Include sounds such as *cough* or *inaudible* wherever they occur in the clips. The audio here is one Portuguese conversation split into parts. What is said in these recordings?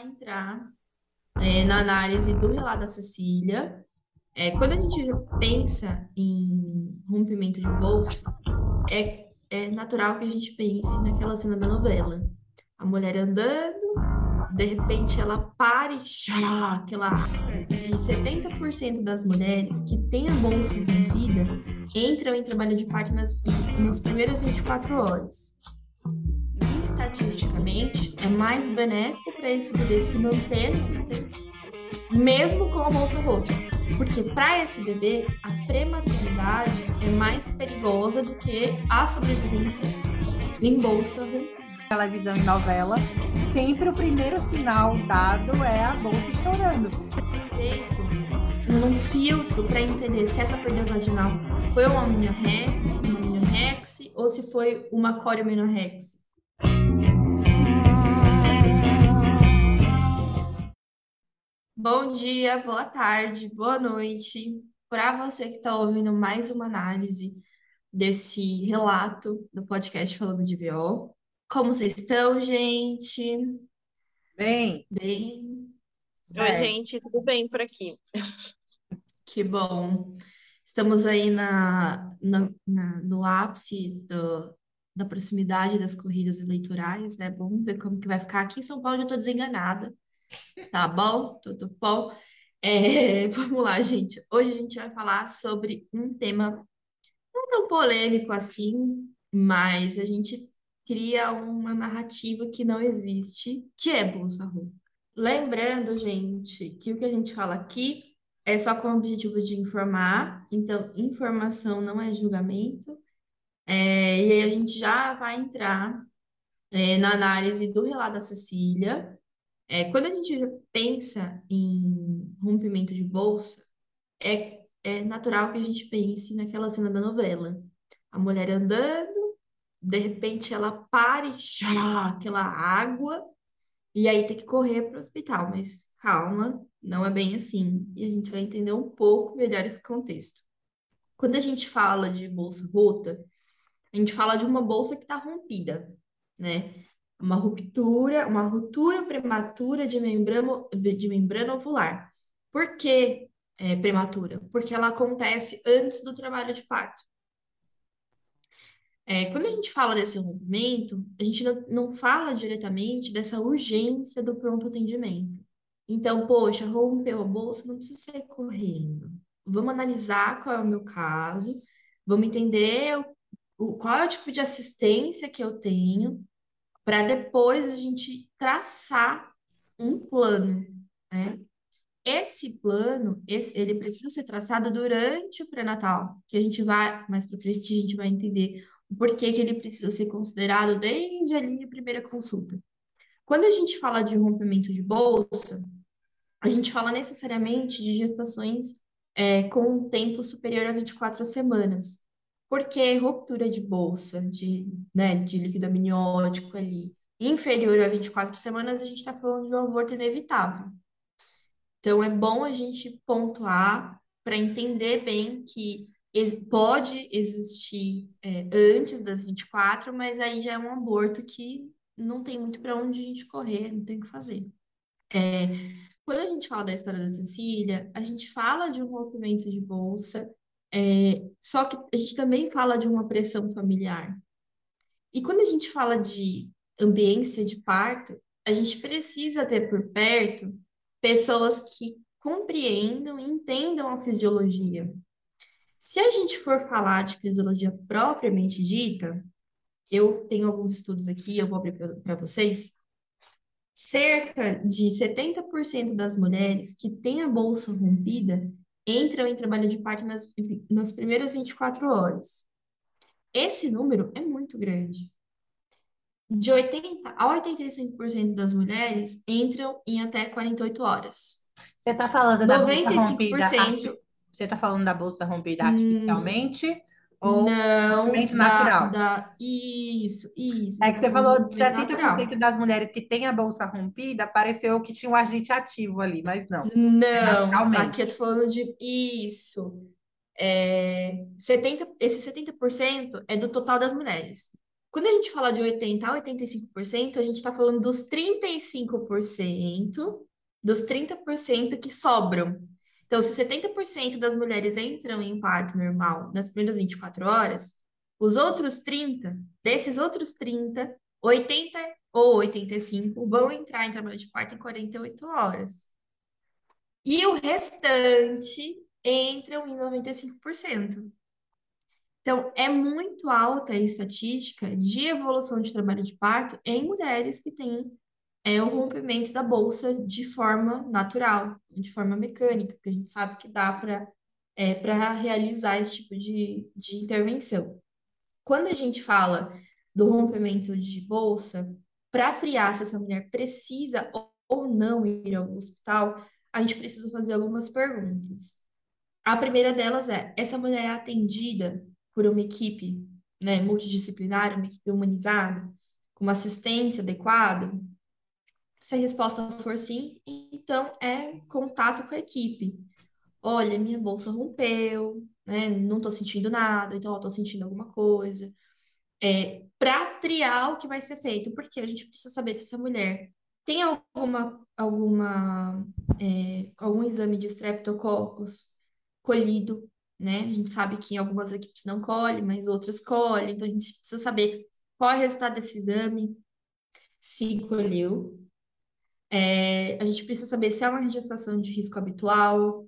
entrar é, na análise do relato da Cecília. É, quando a gente pensa em rompimento de bolsa, é, é natural que a gente pense naquela cena da novela. A mulher andando, de repente ela para e já, aquela de 70% das mulheres que têm a bolsa rompida entram em trabalho de parto nas, nas primeiras 24 horas. Estatisticamente é mais benéfico para esse bebê se manter no mesmo com a bolsa rota. Porque para esse bebê, a prematuridade é mais perigosa do que a sobrevivência em bolsa rompida. Televisão e novela, sempre o primeiro sinal dado é a bolsa estourando. Feito um filtro para entender se essa perda vaginal foi uma aminorex, uma aminorex ou se foi uma corioaminorex. Bom dia, boa tarde, boa noite para você que está ouvindo mais uma análise desse relato do podcast Falando de VO. Como vocês estão, gente? Bem, Bem? Oi, é, gente, tudo bem por aqui? Que bom. Estamos aí na, na- na- no ápice do- da proximidade das corridas eleitorais, né? Vamos ver como que vai ficar. Aqui em São Paulo já estou desenganada. Tá bom? Tudo bom? É, *laughs* vamos lá, gente. Hoje a gente vai falar sobre um tema não tão polêmico assim, mas a gente cria uma narrativa que não existe, que é Bolsa Roupa. Lembrando, gente, que o que a gente fala aqui é só com o objetivo de informar, então informação não é julgamento. É, e aí a gente já vai entrar é, na análise do relato da Cecília. É, quando a gente pensa em rompimento de bolsa, é, é natural que a gente pense naquela cena da novela. A mulher andando, de repente ela para e já, aquela água, e aí tem que correr para o hospital. Mas calma, não é bem assim. E a gente vai entender um pouco melhor esse contexto. Quando a gente fala de bolsa rota, a gente fala de uma bolsa que está rompida, né? Uma ruptura, uma ruptura prematura de membrana, de membrana ovular. Por que é prematura? Porque ela acontece antes do trabalho de parto. É, quando a gente fala desse rompimento, a gente não, não fala diretamente dessa urgência do pronto atendimento. Então, poxa, rompeu a bolsa, não precisa sair correndo. Vamos analisar qual é o meu caso, vamos entender qual é o tipo de assistência que eu tenho, para depois a gente traçar um plano, né? Esse plano, esse, ele precisa ser traçado durante o pré-natal, que a gente vai, mais para frente, a gente vai entender o porquê que ele precisa ser considerado desde ali a primeira consulta. Quando a gente fala de rompimento de bolsa, a gente fala necessariamente de gestações é, com um tempo superior a 24 semanas. Porque ruptura de bolsa, de, né, de líquido amniótico ali, inferior a 24 semanas, a gente está falando de um aborto inevitável. Então, é bom a gente pontuar para entender bem que pode existir é, antes das 24, mas aí já é um aborto que não tem muito para onde a gente correr, não tem o que fazer. É, quando a gente fala da história da Cecília, a gente fala de um rompimento de bolsa, é, só que a gente também fala de uma pressão familiar. E quando a gente fala de ambiência de parto, a gente precisa ter por perto pessoas que compreendam e entendam a fisiologia. Se a gente for falar de fisiologia propriamente dita, eu tenho alguns estudos aqui, eu vou abrir para vocês. Cerca de 70% das mulheres que têm a bolsa rompida entram em trabalho de parto nas, nas primeiras 24 horas. Esse número é muito grande. De 80 a 85% das mulheres entram em até 48 horas. você está falando da bolsa rompida, 95% você está falando da bolsa rompida artificialmente ou não da, natural? da... Isso, isso. É que você falou de rompimento natural. 70% das mulheres que têm a bolsa rompida, pareceu que tinha um agente ativo ali, mas não, Não, aqui eu tô falando de isso. É, 70, esse 70% é do total das mulheres. Quando a gente fala de 80% a 85%, a gente está falando dos 35%, dos 30% que sobram. Então, se 70% das mulheres entram em parto normal nas primeiras 24 horas, os outros 30, desses outros 30, 80 ou 85 vão entrar em trabalho de parto em 48 horas. E o restante entram em 95%. Então, é muito alta a estatística de evolução de trabalho de parto em mulheres que têm é, o rompimento da bolsa de forma natural, de forma mecânica, que a gente sabe que dá para é, para realizar esse tipo de, de intervenção. Quando a gente fala do rompimento de bolsa, para triar se essa mulher precisa ou não ir ao hospital, a gente precisa fazer algumas perguntas. A primeira delas é: essa mulher é atendida por uma equipe né, multidisciplinar, uma equipe humanizada, com uma assistência adequada? Se a resposta for sim, então é contato com a equipe. Olha, minha bolsa rompeu, né? Não estou sentindo nada, então estou sentindo alguma coisa. É, para triar o que vai ser feito, porque a gente precisa saber se essa mulher tem alguma, alguma é, algum exame de streptococcus colhido, né? A gente sabe que algumas equipes não colhe, mas outras colhem, então a gente precisa saber qual é o resultado desse exame, se colheu. É, a gente precisa saber se é uma gestação de risco habitual.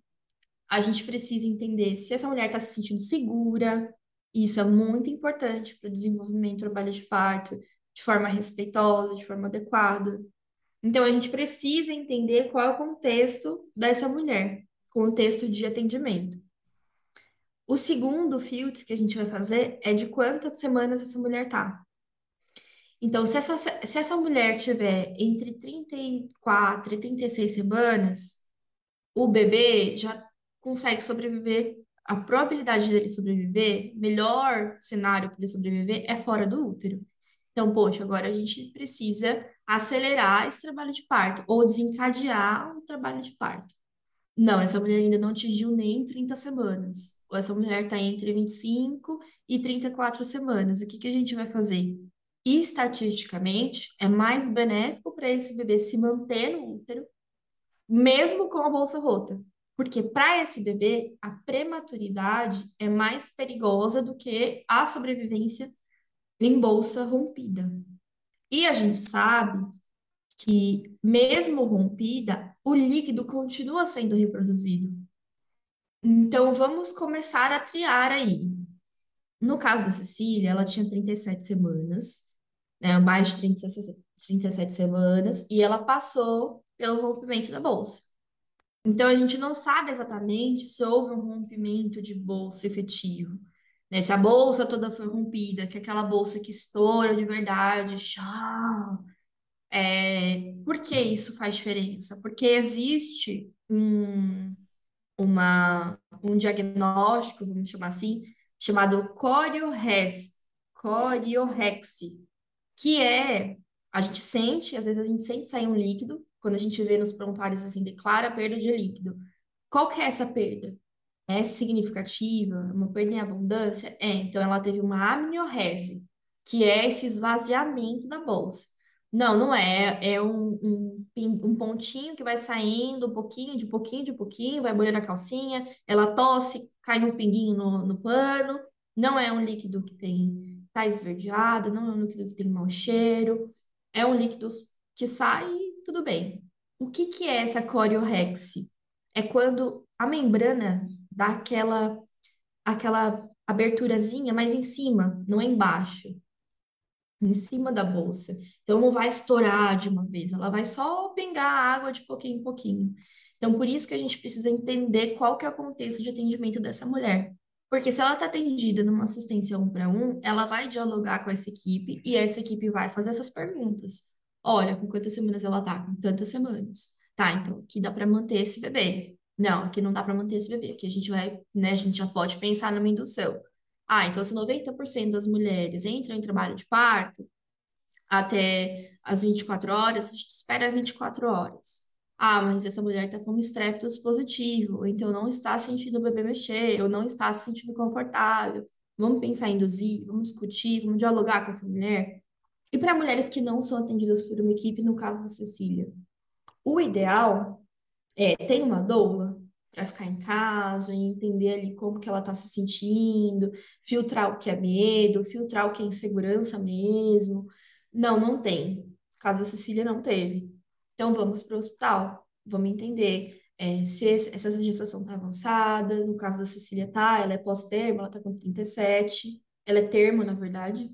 A gente precisa entender se essa mulher está se sentindo segura. Isso é muito importante para o desenvolvimento do trabalho de parto de forma respeitosa, de forma adequada. Então, a gente precisa entender qual é o contexto dessa mulher, contexto de atendimento. O segundo filtro que a gente vai fazer é de quantas semanas essa mulher tá. Então, se essa, se essa mulher tiver entre 34 e 36 semanas, o bebê já consegue sobreviver, a probabilidade dele sobreviver, melhor cenário para ele sobreviver é fora do útero. Então, poxa, agora a gente precisa acelerar esse trabalho de parto ou desencadear o trabalho de parto. Não, essa mulher ainda não atingiu nem 30 semanas. Ou essa mulher está entre 25 e 34 semanas. O que que a gente vai fazer? Estatisticamente, é mais benéfico para esse bebê se manter no útero, mesmo com a bolsa rota. Porque para esse bebê, a prematuridade é mais perigosa do que a sobrevivência em bolsa rompida. E a gente sabe que, mesmo rompida, o líquido continua sendo reproduzido. Então, vamos começar a triar aí. No caso da Cecília, ela tinha 37 semanas, né, mais de 37, 37 semanas, e ela passou pelo rompimento da bolsa. Então, a gente não sabe exatamente se houve um rompimento de bolsa efetivo. Né? Se a bolsa toda foi rompida, que é aquela bolsa que estoura de verdade, tchau. É, por que isso faz diferença? Porque existe um, uma, um diagnóstico, vamos chamar assim, chamado coriorrex, coriorrexe, que é, a gente sente, às vezes a gente sente sair um líquido, quando a gente vê nos prontuários assim, declara perda de líquido. Qual que é essa perda? é significativa, uma perda em abundância? É, então ela teve uma amniorrese, que é esse esvaziamento da bolsa. Não, não é. É um, um, um pontinho que vai saindo um pouquinho, de pouquinho, de pouquinho, vai molhando a calcinha, ela tosse, cai um pinguinho no, no pano. Não é um líquido que tem, tá esverdeado, não é um líquido que tem mau cheiro. É um líquido que sai tudo bem. O que, que é essa coriorrexe? É quando a membrana dá aquela, aquela aberturazinha, mas em cima, não é embaixo. Em cima da bolsa. Então não vai estourar de uma vez, ela vai só pingar água de pouquinho em pouquinho. Então, por isso que a gente precisa entender qual que é o contexto de atendimento dessa mulher. Porque se ela está atendida numa assistência um para um, ela vai dialogar com essa equipe e essa equipe vai fazer essas perguntas. Olha, com quantas semanas ela está? Com tantas semanas. Tá, então aqui dá para manter esse bebê. Não, aqui não dá para manter esse bebê. Aqui a gente vai, né, a gente já pode pensar numa indução. Ah, então se 90% das mulheres entram em trabalho de parto até as 24 horas, a gente espera 24 horas. Ah, mas essa mulher está com um estreptos positivo, então não está sentindo o bebê mexer, ou não está se sentindo confortável. vamos pensar em induzir, vamos discutir, vamos dialogar com essa mulher. E para mulheres que não são atendidas por uma equipe, no caso da Cecília, o ideal é ter uma doula para ficar em casa entender ali como que ela está se sentindo, filtrar o que é medo, filtrar o que é insegurança mesmo. Não, não tem. No caso da Cecília, não teve. Então, vamos para o hospital, vamos entender é, se essa gestação está avançada. No caso da Cecília, tá, ela é pós-termo, ela está com 37, ela é termo, na verdade.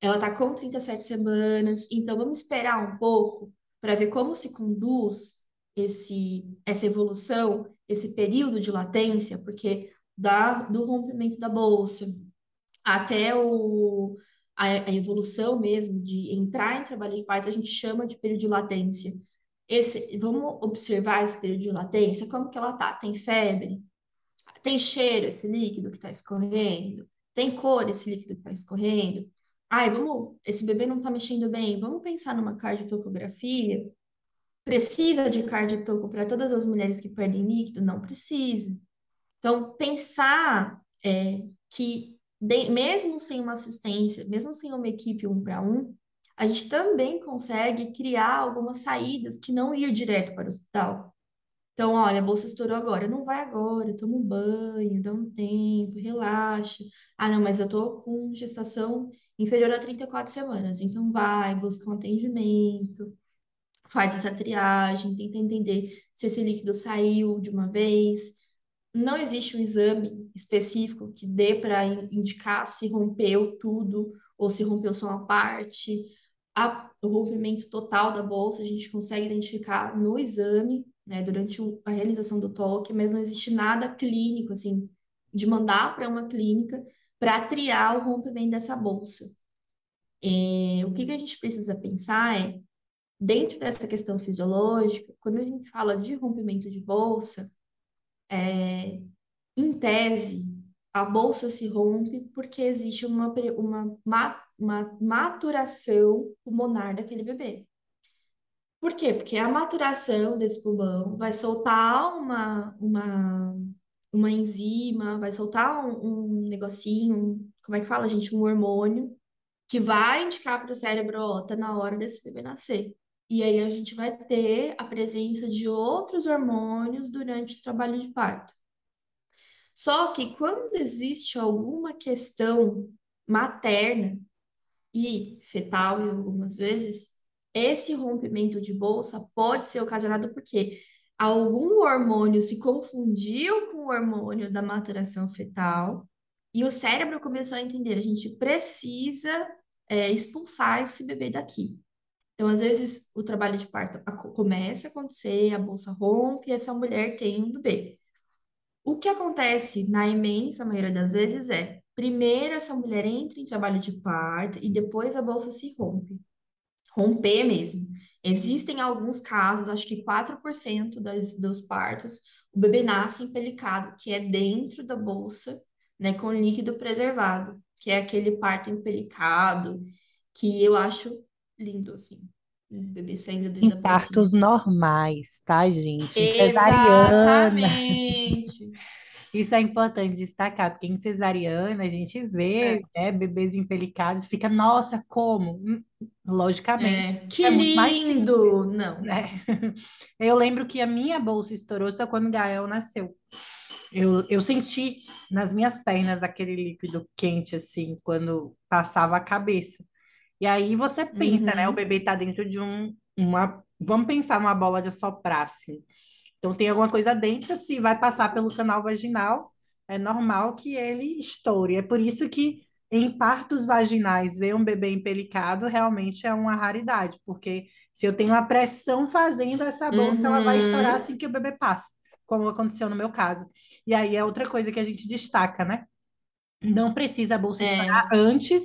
Ela está com 37 semanas, então vamos esperar um pouco para ver como se conduz esse, essa evolução, esse período de latência, porque da, do rompimento da bolsa até o, a, a evolução mesmo de entrar em trabalho de parto, a gente chama de período de latência. Esse, vamos observar esse período de latência, como que ela tá? Tem febre? Tem cheiro esse líquido que está escorrendo? Tem cor esse líquido que está escorrendo? Ai, vamos, esse bebê não está mexendo bem, vamos pensar numa cardiotocografia Precisa de cardiotoco para todas as mulheres que perdem líquido? Não precisa. Então, pensar é, que, de, mesmo sem uma assistência, mesmo sem uma equipe um para um, a gente também consegue criar algumas saídas que não ir direto para o hospital. Então, olha, a bolsa estourou agora. Não vai agora, toma um banho, dá um tempo, relaxa. Ah, não, mas eu tô com gestação inferior a 34 semanas. Então, vai, busca um atendimento faz essa triagem, tenta entender se esse líquido saiu de uma vez. Não existe um exame específico que dê para indicar se rompeu tudo ou se rompeu só uma parte. A, o rompimento total da bolsa a gente consegue identificar no exame, né, durante a realização do toque, mas não existe nada clínico, assim, de mandar para uma clínica para triar o rompimento dessa bolsa. É, o que, que a gente precisa pensar é dentro dessa questão fisiológica, quando a gente fala de rompimento de bolsa, é, em tese, a bolsa se rompe porque existe uma, uma, uma maturação pulmonar daquele bebê. Por quê? Porque a maturação desse pulmão vai soltar uma, uma, uma enzima, vai soltar um, um negocinho, como é que fala, gente? Um hormônio, que vai indicar para o cérebro, ó, tá na hora desse bebê nascer. E aí a gente vai ter a presença de outros hormônios durante o trabalho de parto. Só que quando existe alguma questão materna e fetal, em algumas vezes, esse rompimento de bolsa pode ser ocasionado porque algum hormônio se confundiu com o hormônio da maturação fetal e o cérebro começou a entender, a gente precisa é, expulsar esse bebê daqui. Então, às vezes, o trabalho de parto começa a acontecer, a bolsa rompe e essa mulher tem um bebê. O que acontece na imensa maioria das vezes é, primeiro essa mulher entra em trabalho de parto e depois a bolsa se rompe. Romper mesmo. Existem alguns casos, acho que 4% das, dos partos, o bebê nasce empelicado, que é dentro da bolsa, né, com líquido preservado, que é aquele parto empelicado, que eu acho lindo, assim. Um bebê saindo dentro Em da partos bolsinha. normais, tá, gente? Cesariana. Exatamente. *laughs* Isso é importante destacar, porque em cesariana a gente vê, É, né, bebês empelicados e fica, nossa, como? Hum, Logicamente, é. Que é simples, lindo! Não. né? Eu lembro que a minha bolsa estourou só quando o Gael nasceu. Eu, eu senti nas minhas pernas aquele líquido quente, assim, quando passava a cabeça. E aí você pensa, né? O Uhum, bebê tá dentro de um, uma. Vamos pensar numa bola de assoprar, assim. Então tem alguma coisa dentro, se vai passar pelo canal vaginal, é normal que ele estoure. É por isso que em partos vaginais ver um bebê empelicado realmente é uma raridade, porque se eu tenho uma pressão fazendo essa bolsa, ela vai estourar uhum, assim que o bebê passa, como aconteceu no meu caso. E aí é outra coisa que a gente destaca, né? Não precisa a bolsa estourar é. antes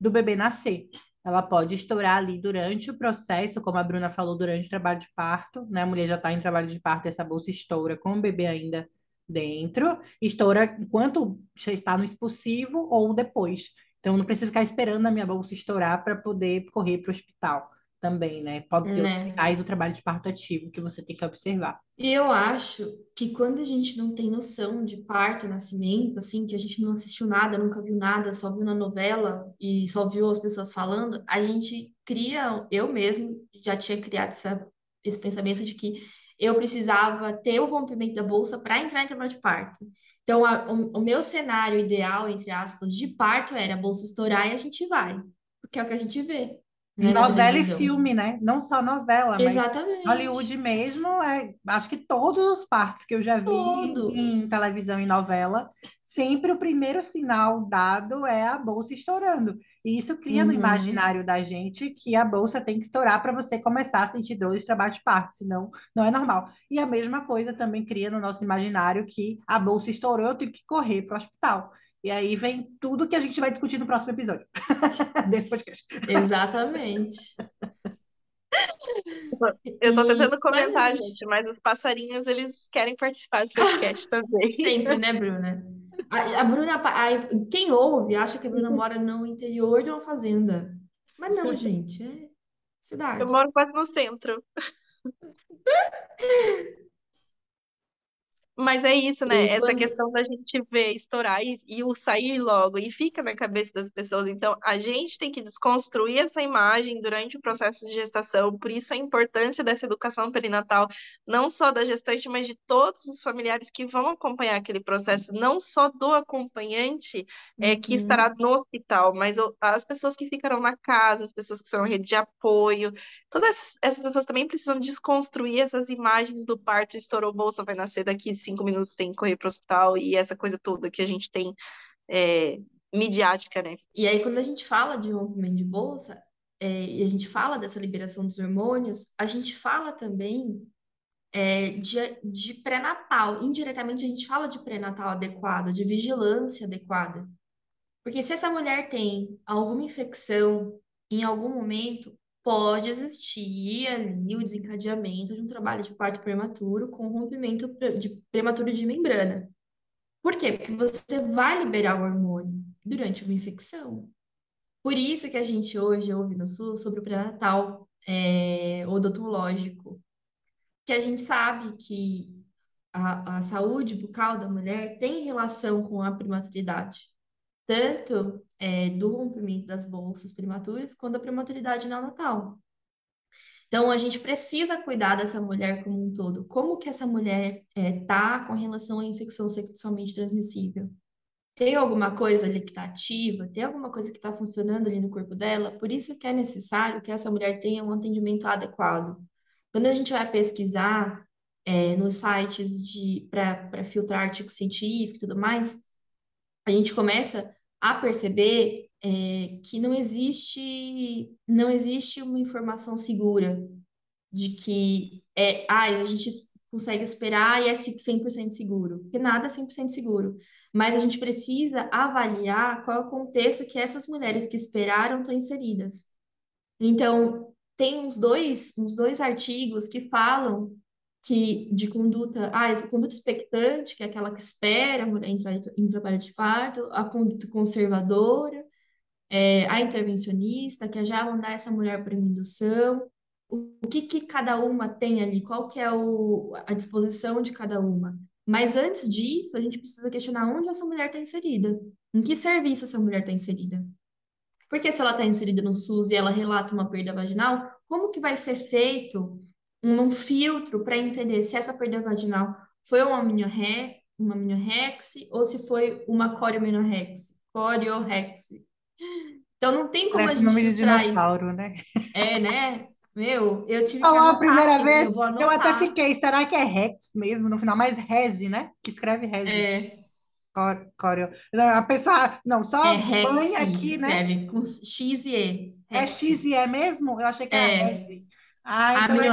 do bebê nascer. Ela pode estourar ali durante o processo, como a Bruna falou, durante o trabalho de parto, né? A mulher já está em trabalho de parto, essa bolsa estoura com o bebê ainda dentro, estoura enquanto está no expulsivo ou depois. Então, não precisa ficar esperando a minha bolsa estourar para poder correr para o hospital. Também, né? Pode ter os né? sinais do trabalho de parto ativo que você tem que observar. E eu acho que quando a gente não tem noção de parto nascimento, assim, que a gente não assistiu nada, nunca viu nada, só viu na novela e só viu as pessoas falando, a gente cria, eu mesmo já tinha criado essa, esse pensamento de que eu precisava ter o rompimento da bolsa para entrar em trabalho de parto. Então, a- o, o meu cenário ideal, entre aspas, de parto era a bolsa estourar e a gente vai, porque é o que a gente vê, né, Novela e filme, né? Não só novela, mas Hollywood Exatamente. mesmo, é, acho que todos os partos que eu já vi Tudo. em televisão e novela, sempre o primeiro sinal dado é a bolsa estourando. E isso cria no Uhum. imaginário da gente que a bolsa tem que estourar para você começar a sentir dor de trabalho de parto, senão não é normal. E a mesma coisa também cria no nosso imaginário que a bolsa estourou, eu tenho que correr para o hospital. E aí vem tudo que a gente vai discutir no próximo episódio *laughs* desse podcast. Exatamente. Eu tô tentando mas comentar, gente, gente, mas os passarinhos, eles querem participar do podcast *laughs* também. sempre, né, Bruna? A, a Bruna, a- quem ouve acha que a Bruna mora no interior de uma fazenda. Mas não, *laughs* gente, é Eu cidade. moro quase no centro. Mas é isso, né? E Essa quando. questão da gente ver estourar e, e o sair logo, e fica na cabeça das pessoas. Então, a gente tem que desconstruir essa imagem durante o processo de gestação. Por isso, a importância dessa educação perinatal, não só da gestante, mas de todos os familiares que vão acompanhar aquele processo, não só do acompanhante, é, que estará Uhum, no hospital, mas as pessoas que ficarão na casa, as pessoas que são rede de apoio. Todas essas pessoas também precisam desconstruir essas imagens do parto, estourou bolsa, vai nascer daqui cinco minutos, tem que correr para o hospital e essa coisa toda que a gente tem é, midiática, né? E aí, quando a gente fala de rompimento de bolsa, é, e a gente fala dessa liberação dos hormônios, a gente fala também é, de, de pré-natal. Indiretamente, a gente fala de pré-natal adequado, de vigilância adequada. Porque se essa mulher tem alguma infecção em algum momento, pode existir ali o desencadeamento de um trabalho de parto prematuro com rompimento de prematuro de membrana. Por quê? Porque você vai liberar o hormônio durante uma infecção. Por isso que a gente hoje ouve no SUS sobre o pré-natal é, odontológico, que a gente sabe que a, a saúde bucal da mulher tem relação com a prematuridade tanto é, do rompimento das bolsas prematuras quanto da prematuridade neonatal. Então, a gente precisa cuidar dessa mulher como um todo. Como que essa mulher é, tá com relação à infecção sexualmente transmissível? Tem alguma coisa ali que está ativa? Tem alguma coisa que está funcionando ali no corpo dela? Por isso que é necessário que essa mulher tenha um atendimento adequado. Quando a gente vai pesquisar é, nos sites para filtrar artigo científico e tudo mais, a gente começa a perceber é, que não existe não existe uma informação segura de que é, ah, a gente consegue esperar e é 100% seguro, porque nada é 100% seguro. Mas a gente precisa avaliar qual é o contexto que essas mulheres que esperaram estão inseridas. Então, tem uns dois, uns dois artigos que falam que de conduta, ah, essa conduta expectante, que é aquela que espera a mulher entrar em trabalho de parto, a conduta conservadora, é, a intervencionista, que é já mandar essa mulher para indução, o, o que que cada uma tem ali, qual que é o, a disposição de cada uma. Mas antes disso, a gente precisa questionar onde essa mulher está inserida, em que serviço essa mulher está inserida. Porque se ela está inserida no SUS e ela relata uma perda vaginal, como que vai ser feito um, filtro para entender se essa perda vaginal foi uma amniorre, uma amniorrexe ou se foi uma coriomenorrexe, coriorexe. Então não tem como a Parece gente nome de filtrar isso. dinossauro, né? É, né? Meu, eu tive que Falou a anotar primeira eu falei, vez, eu eu até fiquei, será que é Rex mesmo no final? Mas Reze, né? Que escreve Reze. É, Cor- Coreo. Não, A pessoa, não, é só banha Rexi, aqui, né? escreve com X e E, É X Rexi. e é mesmo? Eu achei que era É, Reze. Ah, então é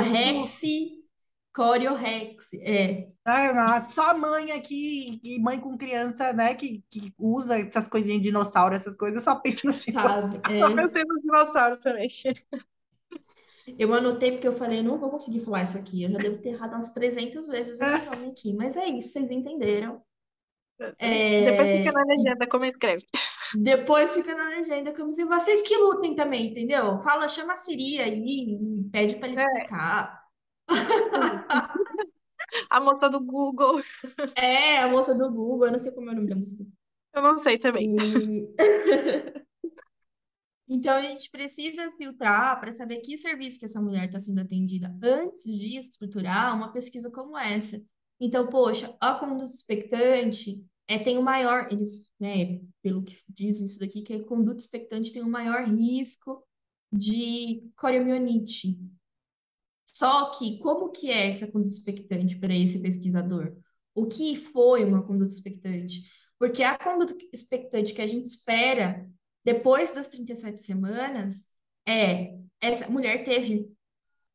coriorexe. É, Ah, não, só mãe aqui e mãe com criança, né? Que, que usa essas coisinhas de dinossauro, essas coisas, só pensa no dinossauro. sabe? Só É. *laughs* pensei no dinossauro também. Eu anotei porque eu falei, eu não vou conseguir falar isso aqui. Eu já devo ter errado umas 300 vezes esse nome aqui. Mas é isso, vocês entenderam. Depois fica É, na e legenda como escreve. depois fica na legenda como se vocês que lutem também, entendeu? Fala, chama a Siri aí pede para ele É, explicar. *laughs* a moça do Google. É, a moça do Google, eu não sei como é o nome da moça. Eu não sei também. E... *laughs* Então, a gente precisa filtrar para saber que serviço que essa mulher está sendo atendida antes de estruturar uma pesquisa como essa. Então, poxa, a conduta expectante é, tem o maior, eles, né, pelo que diz isso daqui, que a conduta expectante tem o maior risco de coriomielite. Só que, como que é essa conduta expectante para esse pesquisador? O que foi uma conduta expectante? Porque a conduta expectante que a gente espera depois das 37 semanas é essa mulher teve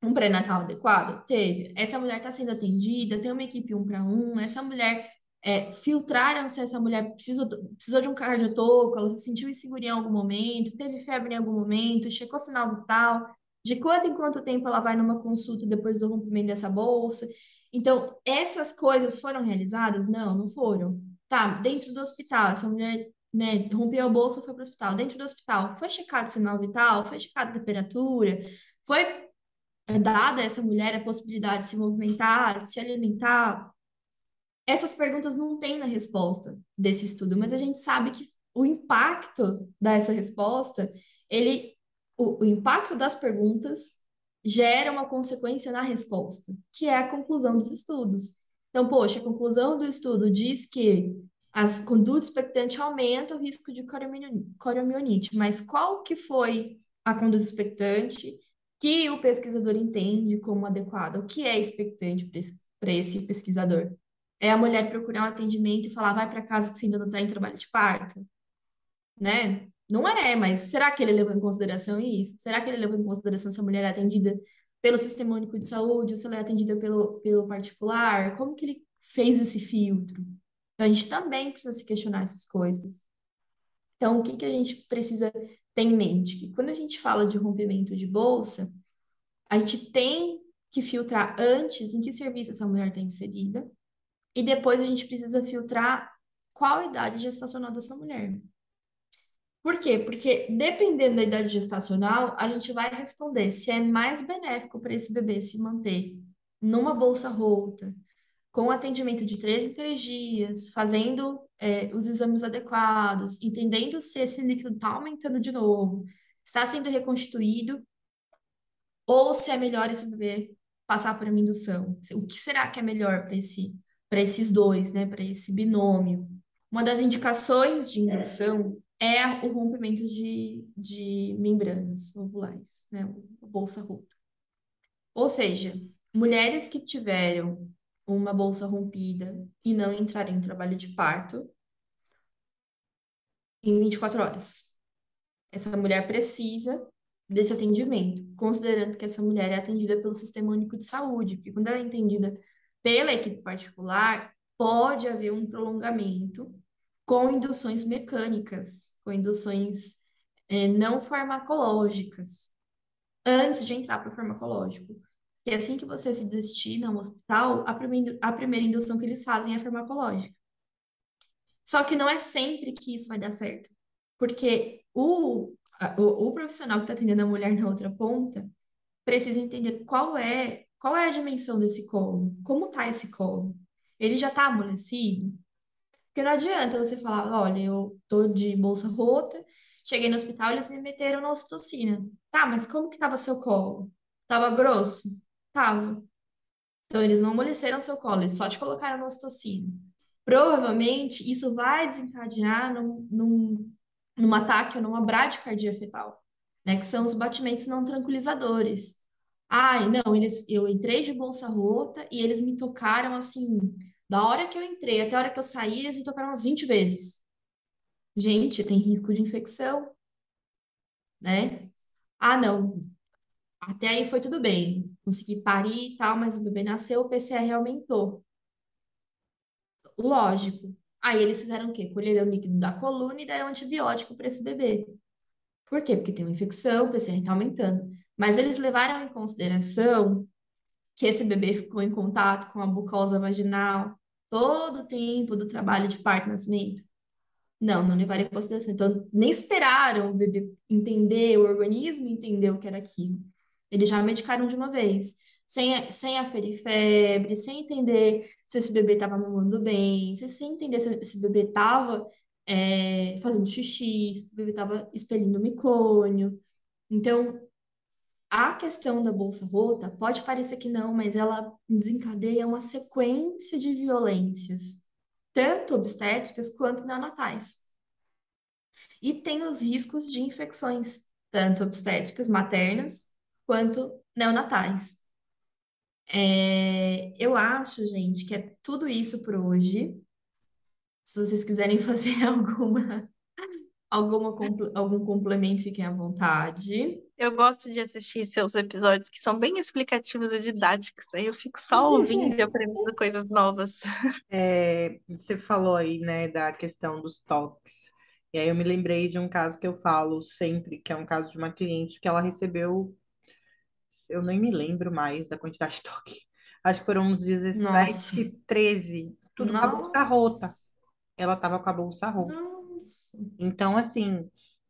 um pré-natal adequado? Teve. Essa mulher está sendo atendida, tem uma equipe um para um, essa mulher é, filtraram se essa mulher precisou, precisou de um cardiotoco, ela se sentiu insegura em algum momento, teve febre em algum momento, checou sinal vital, de quanto em quanto tempo ela vai numa consulta depois do rompimento dessa bolsa. Então, essas coisas foram realizadas? Não, não foram. Tá, dentro do hospital, essa mulher, né, rompeu a bolsa, foi para o hospital. Dentro do hospital, foi checado sinal vital, foi checado temperatura, foi é dada a essa mulher a possibilidade de se movimentar, de se alimentar? Essas perguntas não têm na resposta desse estudo, mas a gente sabe que o impacto dessa resposta, ele, o, o impacto das perguntas gera uma consequência na resposta, que é a conclusão dos estudos. Então, poxa, a conclusão do estudo diz que as condutas expectantes aumentam o risco de coriomielite, mas qual que foi a conduta expectante que o pesquisador entende como adequada? O que é expectante para esse pesquisador? É a mulher procurar um atendimento e falar, vai para casa que você ainda não está em trabalho de parto? Né? Não é, mas será que ele levou em consideração isso? Será que ele levou em consideração se a mulher é atendida pelo Sistema Único de Saúde ou se ela é atendida pelo, pelo particular? Como que ele fez esse filtro? Então, a gente também precisa se questionar essas coisas. Então, o que que a gente precisa em mente? Que quando a gente fala de rompimento de bolsa, a gente tem que filtrar antes em que serviço essa mulher está inserida, e depois a gente precisa filtrar qual a idade gestacional dessa mulher. Por quê? Porque dependendo da idade gestacional, a gente vai responder se é mais benéfico para esse bebê se manter numa bolsa rota, com atendimento de três em três dias, fazendo é, os exames adequados, entendendo se esse líquido está aumentando de novo, está sendo reconstituído, ou se é melhor esse bebê passar por uma indução. O que será que é melhor para esse, esses dois, né, para esse binômio? Uma das indicações de indução é o rompimento de, de membranas ovulares, né, a bolsa rota. Ou seja, mulheres que tiveram uma bolsa rompida e não entrarem em trabalho de parto em 24 horas. Essa mulher precisa desse atendimento, considerando que essa mulher é atendida pelo Sistema Único de Saúde, porque quando ela é atendida pela equipe particular, pode haver um prolongamento com induções mecânicas, com induções é, não farmacológicas, antes de entrar para o farmacológico. Porque assim que você se destina ao hospital, a primeira, a primeira indução que eles fazem é farmacológica. Só que não é sempre que isso vai dar certo. Porque o, o, o profissional que está atendendo a mulher na outra ponta precisa entender qual é, qual é a dimensão desse colo, como está esse colo. Ele já está amolecido? Porque não adianta você falar, olha, eu tô de bolsa rota, cheguei no hospital, eles me meteram na ocitocina. Tá, mas como que estava seu colo? Tava grosso? Tava. Então, eles não amoleceram seu colo, eles só te colocaram na ocitocina. Provavelmente, isso vai desencadear num, num, num ataque ou numa bradicardia fetal, né? Que são os batimentos não tranquilizadores. Ai, não, eles, eu entrei de bolsa rota e eles me tocaram assim, da hora que eu entrei até a hora que eu saí, eles me tocaram umas 20 vezes. Gente, tem risco de infecção, né? Ah, não, até aí foi tudo bem. Consegui parir e tal, mas o bebê nasceu, o PCR aumentou. Lógico. Aí eles fizeram o quê? Colheram o líquido da coluna e deram antibiótico para esse bebê. Por quê? Porque tem uma infecção, o PCR está aumentando. Mas eles levaram em consideração que esse bebê ficou em contato com a mucosa vaginal, todo o tempo do trabalho de parto e nascimento? Não, não levaram em consideração. Então, nem esperaram o bebê entender, o organismo entender o que era aquilo. Eles já medicaram de uma vez, sem, sem aferir febre, sem entender se esse bebê estava mamando bem, sem entender se esse bebê estava é, fazendo xixi, se esse bebê estava expelindo micônio. Então, a questão da bolsa rota pode parecer que não, mas ela desencadeia uma sequência de violências, tanto obstétricas quanto neonatais. E tem os riscos de infecções, tanto obstétricas maternas quanto neonatais. É, eu acho, gente, que é tudo isso por hoje. Se vocês quiserem *laughs* fazer alguma, alguma, algum complemento, fiquem à vontade. Eu gosto de assistir seus episódios que são bem explicativos e didáticos. Aí eu fico só ouvindo e aprendendo coisas novas. *laughs* É, você falou aí, né, da questão dos toques. E aí eu me lembrei de um caso que eu falo sempre, que é um caso de uma cliente que ela recebeu, eu nem me lembro mais da quantidade de toque. Acho que foram uns 17, Nossa. 13, tudo com a bolsa rota. Nossa. Ela tava com a bolsa rota. Nossa. Então, assim,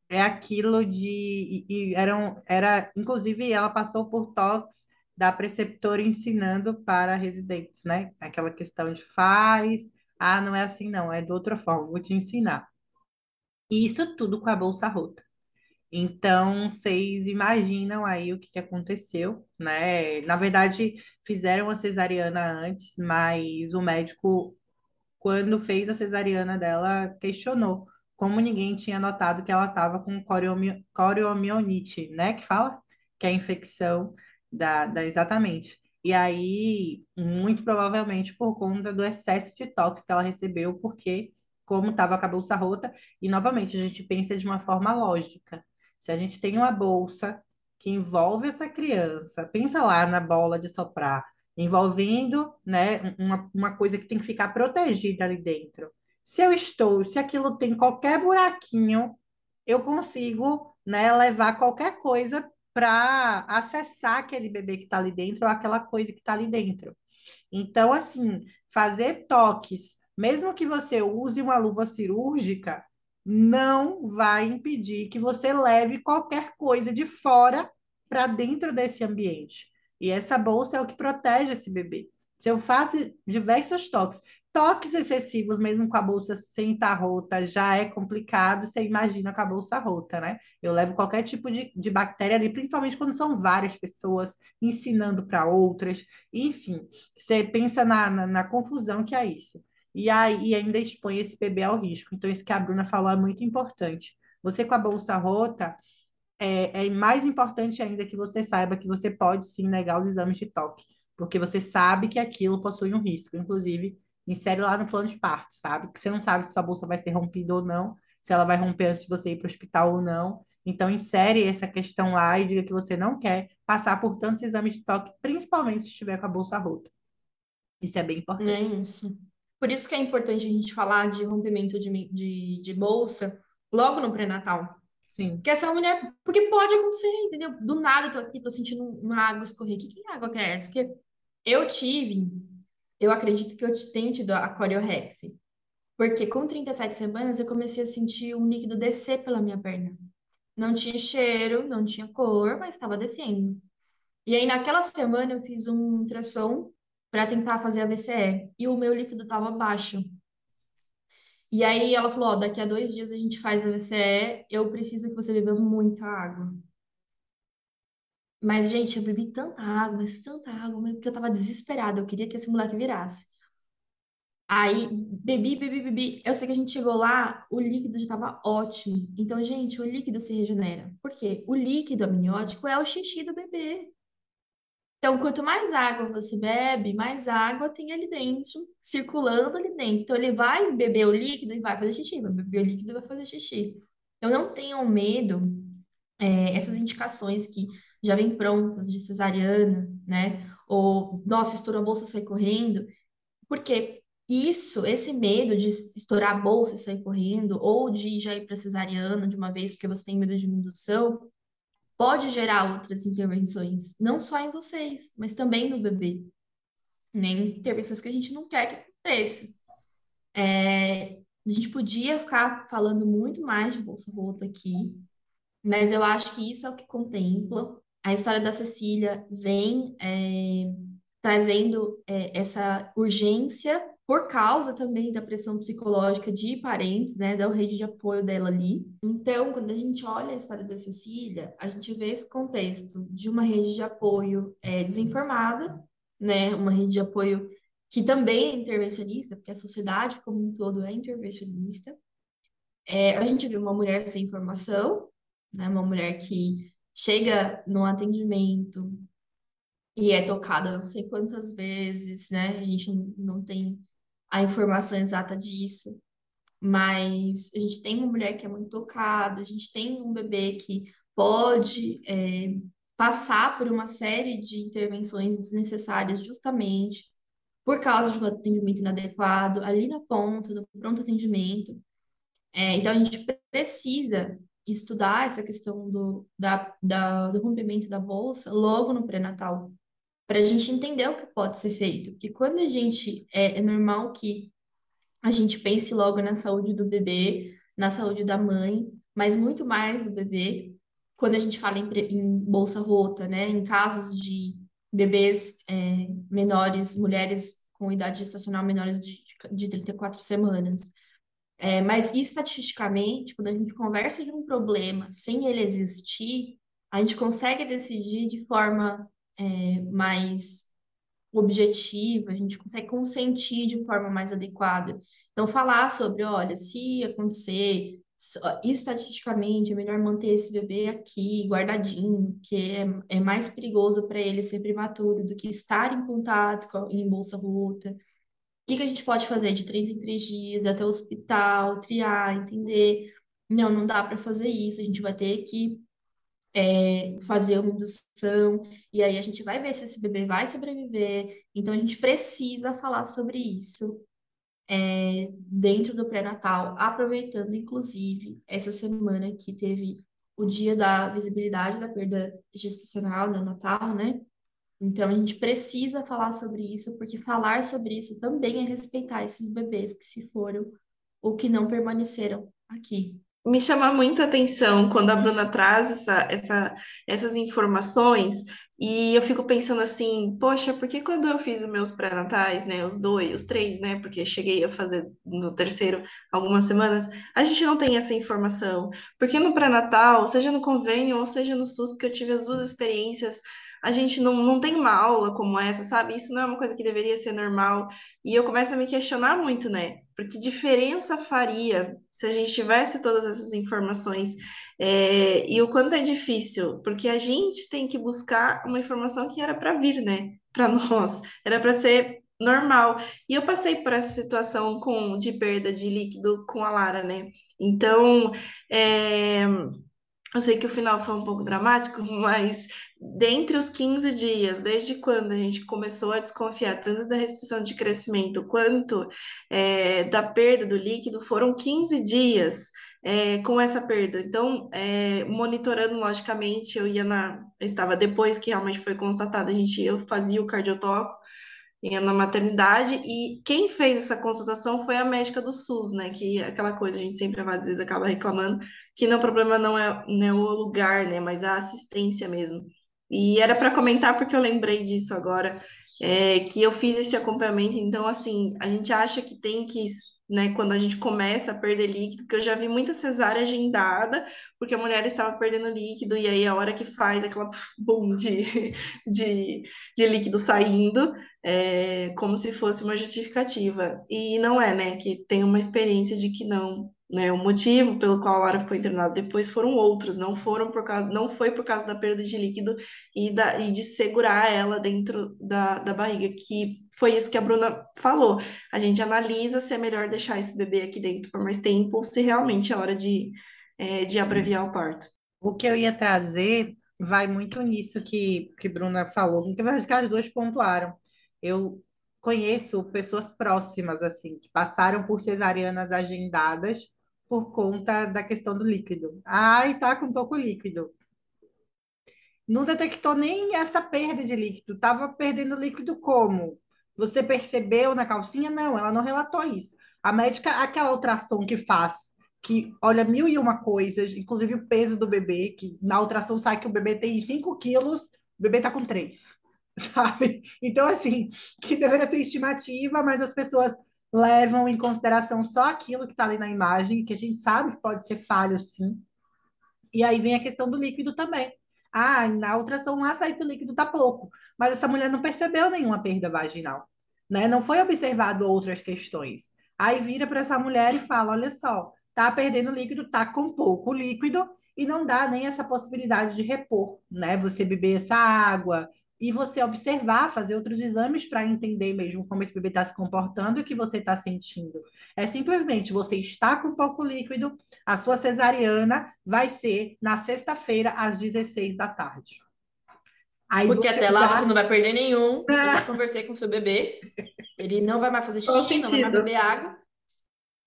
é aquilo de. E, e eram, era, inclusive, ela passou por toques da preceptora ensinando para residentes, né? Aquela questão de faz, ah, não é assim, não, é de outra forma, vou te ensinar. E isso tudo com a bolsa rota. Então, vocês imaginam aí o que, que aconteceu, né? Na verdade, fizeram a cesariana antes, mas o médico, quando fez a cesariana dela, questionou como ninguém tinha notado que ela estava com coriomi- coriomielite, né? Que fala? Que é a infecção da, da exatamente. E aí, muito provavelmente por conta do excesso de tox que ela recebeu, porque como estava a bolsa rota, e novamente a gente pensa de uma forma lógica. Se a gente tem uma bolsa que envolve essa criança, pensa lá na bola de soprar, envolvendo, né, uma, uma coisa que tem que ficar protegida ali dentro. Se eu estou, se aquilo tem qualquer buraquinho, eu consigo, né, levar qualquer coisa para acessar aquele bebê que está ali dentro ou aquela coisa que está ali dentro. Então, assim, fazer toques, mesmo que você use uma luva cirúrgica, não vai impedir que você leve qualquer coisa de fora para dentro desse ambiente. E essa bolsa é o que protege esse bebê. Se eu faço diversos toques, toques excessivos, mesmo com a bolsa sem estar rota, já é complicado, você imagina com a bolsa rota, né? Eu levo qualquer tipo de, de bactéria ali, principalmente quando são várias pessoas ensinando para outras, enfim, você pensa na, na, na confusão que é isso. E aí ainda expõe esse bebê ao risco. Então, isso que a Bruna falou é muito importante. Você com a bolsa rota, é, é mais importante ainda que você saiba que você pode sim negar os exames de toque, porque você sabe que aquilo possui um risco. Inclusive, insere lá no plano de parto, sabe? Que você não sabe se sua bolsa vai ser rompida ou não, se ela vai romper antes de você ir para o hospital ou não. Então, insere essa questão lá e diga que você não quer passar por tantos exames de toque, principalmente se estiver com a bolsa rota. Isso é bem importante. É isso. Por isso que é importante a gente falar de rompimento de, de, de bolsa logo no pré-natal. Sim. Porque essa mulher. Porque pode acontecer, entendeu? Do nada eu tô aqui, tô sentindo uma água escorrer. Que, que água que é essa? Porque eu tive, eu acredito que eu tenho tido a coriorrex. Porque com 37 semanas eu comecei a sentir um líquido descer pela minha perna. Não tinha cheiro, não tinha cor, mas estava descendo. E aí naquela semana eu fiz um ultrassom para tentar fazer a VCE e o meu líquido estava baixo. E aí ela falou: Ó, daqui a dois dias a gente faz a VCE, eu preciso que você beba muita água. Mas, gente, eu bebi tanta água, mas tanta água, porque eu tava desesperada, eu queria que esse moleque virasse. Aí, bebi, bebi, bebi. Eu sei que a gente chegou lá, o líquido já tava ótimo. Então, gente, o líquido se regenera. Por quê? O líquido amniótico é o xixi do bebê. Então, quanto mais água você bebe, mais água tem ali dentro, circulando ali dentro. Então, ele vai beber o líquido e vai fazer xixi, vai beber o líquido e vai fazer xixi. Então, não tenham medo, é, essas indicações que já vêm prontas de cesariana, né? Ou, nossa, estourou a bolsa, sai correndo. Porque isso, esse medo de estourar a bolsa e sair correndo, ou de já ir para cesariana de uma vez porque você tem medo de indução, pode gerar outras intervenções, não só em vocês, mas também no bebê. Nem intervenções que a gente não quer que aconteça. É, a gente podia ficar falando muito mais de bolsa rota aqui, mas eu acho que isso é o que contempla. A história da Cecília vem é, trazendo é, essa urgência por causa também da pressão psicológica de parentes, né, da rede de apoio dela ali. Então, quando a gente olha a história da Cecília, a gente vê esse contexto de uma rede de apoio é, desinformada, né, uma rede de apoio que também é intervencionista, porque a sociedade como um todo é intervencionista. É, a gente viu uma mulher sem informação, né, uma mulher que chega no atendimento e é tocada não sei quantas vezes, né? A gente não tem a informação exata disso, mas a gente tem uma mulher que é muito tocada, a gente tem um bebê que pode é, passar por uma série de intervenções desnecessárias justamente por causa de um atendimento inadequado, ali na ponta, do pronto atendimento. É, então, a gente precisa estudar essa questão do, da, da, do rompimento da bolsa logo no pré-natal, para a gente entender o que pode ser feito. Porque quando a gente. É, é normal que a gente pense logo na saúde do bebê, na saúde da mãe, mas muito mais do bebê. Quando a gente fala em, em bolsa rota, né, em casos de bebês é, menores, mulheres com idade gestacional menores de, de 34 semanas. É, mas estatisticamente, quando a gente conversa de um problema sem ele existir, a gente consegue decidir de forma é, mais objetiva, a gente consegue consentir de forma mais adequada. Então, falar sobre, olha, se acontecer, estatisticamente, é melhor manter esse bebê aqui, guardadinho, que é, é mais perigoso para ele ser prematuro do que estar em contato com, em bolsa rota. O que, que a gente pode fazer de três em três dias, até o hospital, triar, entender. Não, não dá para fazer isso, a gente vai ter que é, fazer uma indução, e aí a gente vai ver se esse bebê vai sobreviver. Então, a gente precisa falar sobre isso é, dentro do pré-natal, aproveitando, inclusive, essa semana que teve o dia da visibilidade da perda gestacional no Natal, né? Então, a gente precisa falar sobre isso, porque falar sobre isso também é respeitar esses bebês que se foram ou que não permaneceram aqui me chama muito a atenção quando a Bruna traz essa, essa, essas informações e eu fico pensando assim, poxa, por que quando eu fiz os meus pré-natais, né, os dois, os três, né, porque cheguei a fazer no terceiro algumas semanas, a gente não tem essa informação? Porque no pré-natal, seja no convênio ou seja no SUS, porque eu tive as duas experiências, a gente não, não tem uma aula como essa, sabe? Isso não é uma coisa que deveria ser normal. E eu começo a me questionar muito, né? Porque diferença faria se a gente tivesse todas essas informações é, e o quanto é difícil, porque a gente tem que buscar uma informação que era para vir, né? Para *laughs* nós, era para ser normal. E eu passei por essa situação com, de perda de líquido com a Lara, né? Então, é, eu sei que o final foi um pouco dramático, *laughs* mas dentre os 15 dias, desde quando a gente começou a desconfiar tanto da restrição de crescimento quanto é, da perda do líquido, foram 15 dias é, com essa perda. Então, é, monitorando logicamente, eu ia na. Estava depois que realmente foi constatado, a gente, eu fazia o cardiotoco na maternidade e quem fez essa constatação foi a médica do SUS, né? Que é aquela coisa a gente sempre às vezes acaba reclamando que não, o problema não é, não é o lugar, né? Mas a assistência mesmo. E era para comentar porque eu lembrei disso agora, é, que eu fiz esse acompanhamento. Então, assim, a gente acha que tem que né, quando a gente começa a perder líquido, porque eu já vi muita cesárea agendada, porque a mulher estava perdendo líquido, e aí a hora que faz aquela boom de, *laughs* de, de líquido saindo, é, como se fosse uma justificativa. E não é, né, que tem uma experiência de que não, né, o motivo pelo qual a Lara ficou internada depois foram outros, não foram por causa, não foi por causa da perda de líquido e, da, e de segurar ela dentro da, da barriga, que foi isso que a Bruna falou. A gente analisa se é melhor deixar esse bebê aqui dentro por mais tempo ou se realmente é hora de, é, de abreviar o parto. O que eu ia trazer vai muito nisso que, que Bruna falou, que as duas pontuaram. Eu conheço pessoas próximas, assim, que passaram por cesarianas agendadas por conta da questão do líquido. Ai, tá com pouco líquido. Não detectou nem essa perda de líquido. Tava perdendo líquido como? Você percebeu na calcinha? Não, ela não relatou isso. A médica, aquela ultrassom que faz, que olha mil e uma coisas, inclusive o peso do bebê, que na ultrassom sai que o bebê tem 5 quilos, o bebê tá com 3, *laughs* sabe? Então, assim, que deveria ser estimativa, mas as pessoas levam em consideração só aquilo que está ali na imagem, que a gente sabe que pode ser falho, sim. E aí vem a questão do líquido também. Ah, na ultrassom lá sai que o líquido tá pouco, mas essa mulher não percebeu nenhuma perda vaginal, né? Não foi observado outras questões. Aí vira para essa mulher e fala: olha só, tá perdendo líquido, tá com pouco líquido e não dá nem essa possibilidade de repor, né? Você beber essa água, e você observar, fazer outros exames para entender mesmo como esse bebê está se comportando e o que você está sentindo. É simplesmente você está com pouco líquido, a sua cesariana vai ser na sexta-feira, às 16 da tarde. Aí Porque até lá já... você não vai perder nenhum. Eu já conversei com o seu bebê. Ele não vai mais fazer xixi, não vai mais beber água.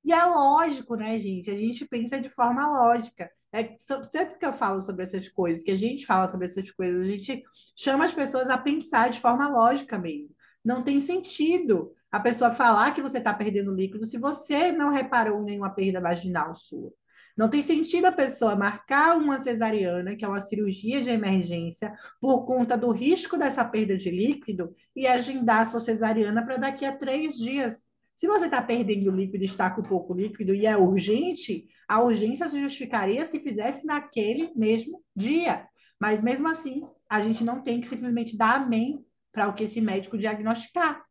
E é lógico, né, gente? A gente pensa de forma lógica. É sempre que eu falo sobre essas coisas, que a gente fala sobre essas coisas, a gente chama as pessoas a pensar de forma lógica mesmo. Não tem sentido a pessoa falar que você está perdendo líquido se você não reparou nenhuma perda vaginal sua. Não tem sentido a pessoa marcar uma cesariana, que é uma cirurgia de emergência, por conta do risco dessa perda de líquido e agendar a sua cesariana para daqui a três dias. Se você está perdendo líquido e está com pouco líquido e é urgente, a urgência se justificaria se fizesse naquele mesmo dia. Mas mesmo assim, a gente não tem que simplesmente dar amém para o que esse médico diagnosticar.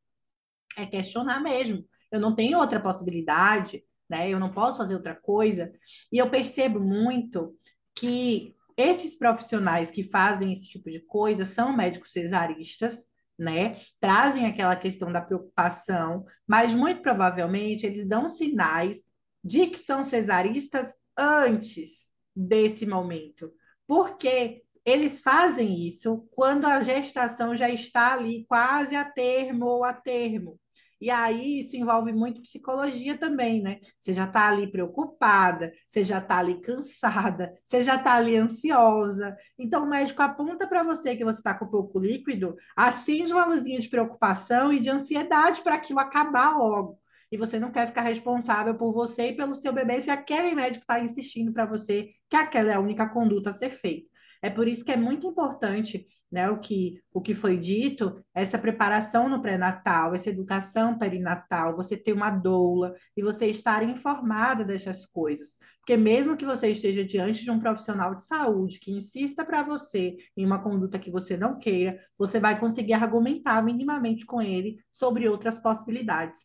É questionar mesmo. Eu não tenho outra possibilidade, né? Eu não posso fazer outra coisa. E eu percebo muito que esses profissionais que fazem esse tipo de coisa são médicos cesaristas, né? Trazem aquela questão da preocupação, mas muito provavelmente eles dão sinais de que são cesaristas antes desse momento. Porque eles fazem isso quando a gestação já está ali quase a termo ou a termo. E aí isso envolve muito psicologia também, né? Você já está ali preocupada, você já está ali cansada, você já está ali ansiosa. Então o médico aponta para você que você está com pouco líquido, acende uma luzinha de preocupação e de ansiedade para aquilo acabar logo. E você não quer ficar responsável por você e pelo seu bebê se aquele médico está insistindo para você que aquela é a única conduta a ser feita. É por isso que é muito importante né, o que, o que foi dito, essa preparação no pré-natal, essa educação perinatal, você ter uma doula e você estar informada dessas coisas. Porque mesmo que você esteja diante de um profissional de saúde que insista para você em uma conduta que você não queira, você vai conseguir argumentar minimamente com ele sobre outras possibilidades.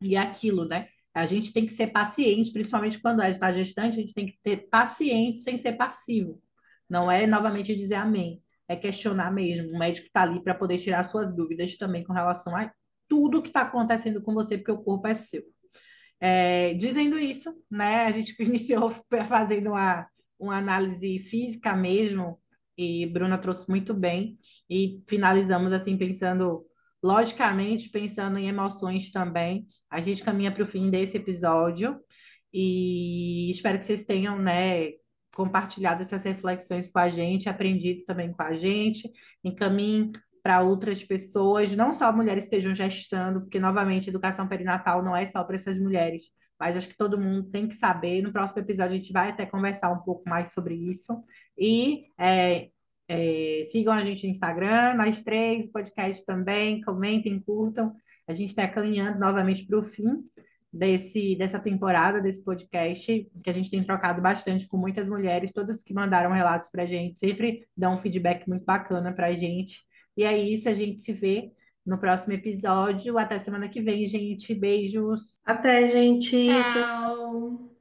E é aquilo, né? A gente tem que ser paciente, principalmente quando é está gestante, a gente tem que ter paciente sem ser passivo. Não é novamente dizer amém é questionar mesmo. O médico está ali para poder tirar suas dúvidas também com relação a tudo que está acontecendo com você, porque o corpo é seu. É, dizendo isso, né, a gente *laughs* iniciou fazendo uma, uma análise física mesmo, e Bruna trouxe muito bem, e finalizamos assim pensando logicamente, pensando em emoções também. A gente caminha para o fim desse episódio e espero que vocês tenham, né, compartilhado essas reflexões com a gente, aprendido também com a gente, encaminhe para outras pessoas, não só mulheres estejam gestando, porque, novamente, educação perinatal não é só para essas mulheres, mas acho que todo mundo tem que saber. No próximo episódio, a gente vai até conversar um pouco mais sobre isso. E é, é, sigam a gente no Instagram, nós três, podcast também, comentem, curtam. A gente está caminhando novamente para o fim desse, dessa temporada, desse podcast, que a gente tem trocado bastante com muitas mulheres, todas que mandaram relatos para a gente, sempre dão um feedback muito bacana para a gente. E é isso, a gente se vê no próximo episódio. Até semana que vem, gente. Beijos. Até, gente. Tchau.